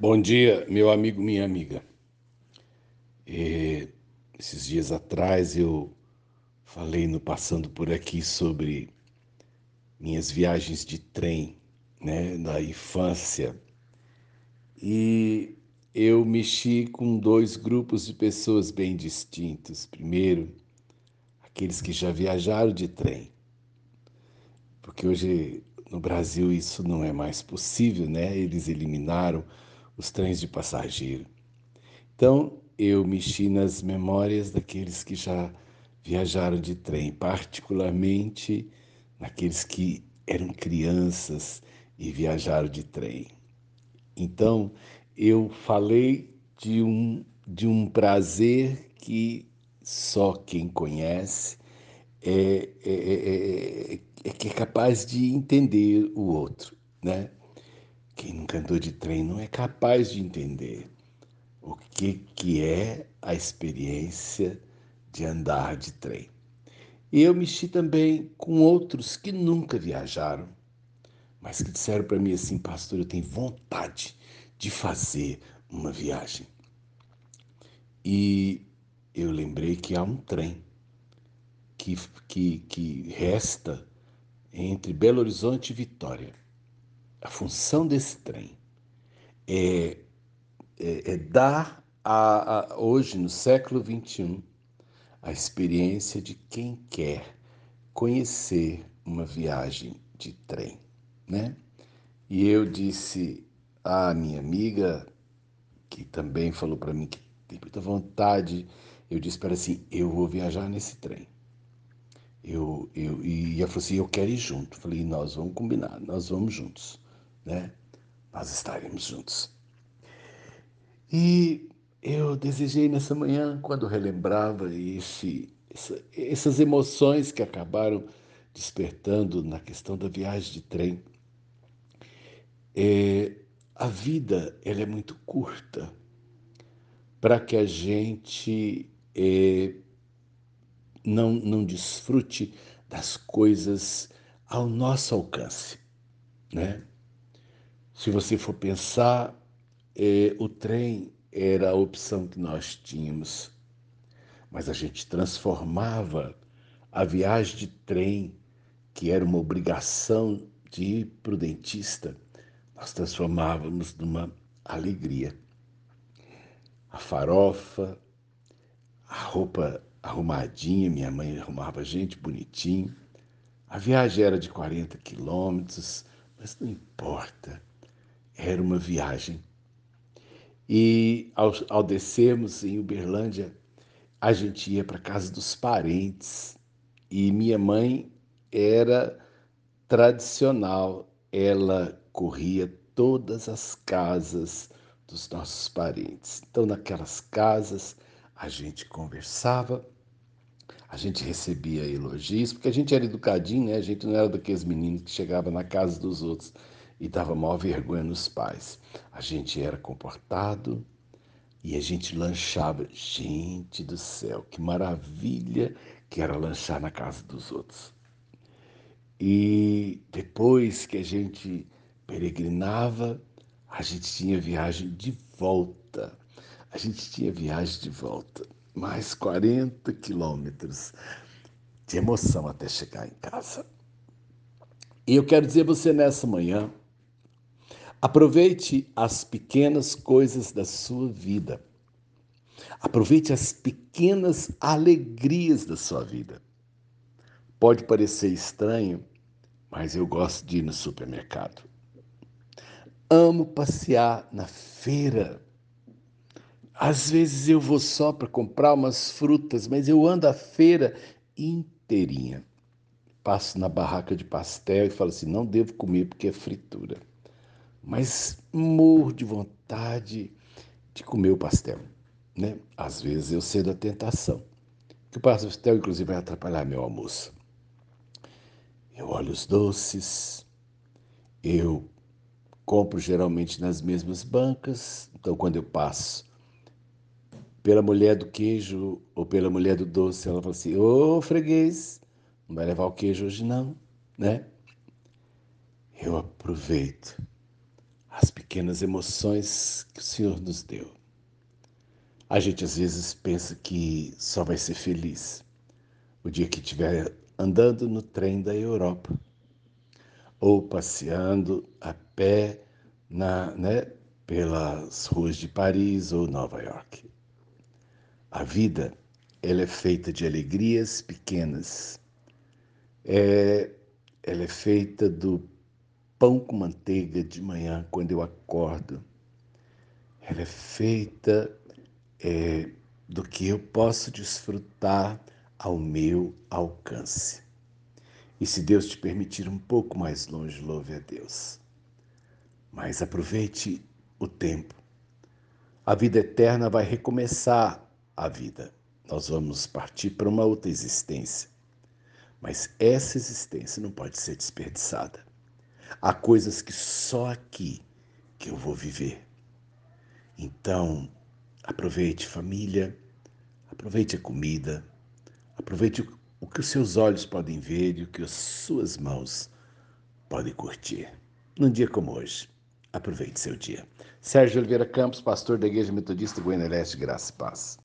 Bom dia, meu amigo, minha amiga. E, esses dias atrás eu falei no Passando por Aqui sobre minhas viagens de trem, né, da infância. E eu mexi com dois grupos de pessoas bem distintos. Primeiro, aqueles que já viajaram de trem. Porque hoje no Brasil isso não é mais possível, né? Eles eliminaram os trens de passageiro. Então, eu mexi nas memórias daqueles que já viajaram de trem, particularmente naqueles que eram crianças e viajaram de trem. Então, eu falei de um, de um prazer que só quem conhece é, é, é, é, que é capaz de entender o outro, né? Andou de trem não é capaz de entender o que, que é a experiência de andar de trem. E eu mexi também com outros que nunca viajaram, mas que disseram para mim assim, pastor, eu tenho vontade de fazer uma viagem. E eu lembrei que há um trem que, que, que resta entre Belo Horizonte e Vitória a função desse trem é, é, é dar a, a, hoje, no século XXI, a experiência de quem quer conhecer uma viagem de trem, né? E eu disse à minha amiga, que também falou para mim que tem muita vontade, eu disse para ela assim, eu vou viajar nesse trem. Eu, eu, e ela falou assim, eu quero ir junto. Falei, nós vamos combinar, nós vamos juntos né? Nós estaremos juntos. E eu desejei nessa manhã, quando relembrava esse, essa, essas emoções que acabaram despertando na questão da viagem de trem, é, a vida ela é muito curta para que a gente é, não, não desfrute das coisas ao nosso alcance, né? Se você for pensar, é, o trem era a opção que nós tínhamos, mas a gente transformava a viagem de trem, que era uma obrigação de prudentista, nós transformávamos numa alegria. A farofa, a roupa arrumadinha, minha mãe arrumava a gente bonitinho. A viagem era de 40 quilômetros, mas não importa era uma viagem. E ao, ao descermos em Uberlândia, a gente ia para casa dos parentes. E minha mãe era tradicional, ela corria todas as casas dos nossos parentes. Então, naquelas casas, a gente conversava, a gente recebia elogios, porque a gente era educadinho, né? A gente não era daqueles meninos que chegava na casa dos outros e dava maior vergonha nos pais. A gente era comportado e a gente lanchava. Gente do céu, que maravilha que era lanchar na casa dos outros. E depois que a gente peregrinava, a gente tinha viagem de volta. A gente tinha viagem de volta, mais 40 quilômetros de emoção até chegar em casa. E eu quero dizer a você nessa manhã Aproveite as pequenas coisas da sua vida. Aproveite as pequenas alegrias da sua vida. Pode parecer estranho, mas eu gosto de ir no supermercado. Amo passear na feira. Às vezes eu vou só para comprar umas frutas, mas eu ando a feira inteirinha. Passo na barraca de pastel e falo assim: não devo comer porque é fritura mas morro de vontade de comer o pastel. Né? Às vezes eu cedo a tentação, que o pastel, inclusive, vai atrapalhar meu almoço. Eu olho os doces, eu compro geralmente nas mesmas bancas, então quando eu passo pela mulher do queijo ou pela mulher do doce, ela fala assim: Ô freguês, não vai levar o queijo hoje não, né? Eu aproveito as pequenas emoções que o Senhor nos deu. A gente às vezes pensa que só vai ser feliz o dia que estiver andando no trem da Europa ou passeando a pé na, né, pelas ruas de Paris ou Nova York. A vida ela é feita de alegrias pequenas. É, ela é feita do pão com manteiga de manhã quando eu acordo. Ela é feita é, do que eu posso desfrutar ao meu alcance. E se Deus te permitir um pouco mais longe, louve a Deus. Mas aproveite o tempo. A vida eterna vai recomeçar a vida. Nós vamos partir para uma outra existência. Mas essa existência não pode ser desperdiçada. Há coisas que só aqui que eu vou viver. Então, aproveite família, aproveite a comida, aproveite o que os seus olhos podem ver e o que as suas mãos podem curtir. Num dia como hoje, aproveite seu dia. Sérgio Oliveira Campos, pastor da Igreja Metodista Goiânia Leste, Graça e Paz.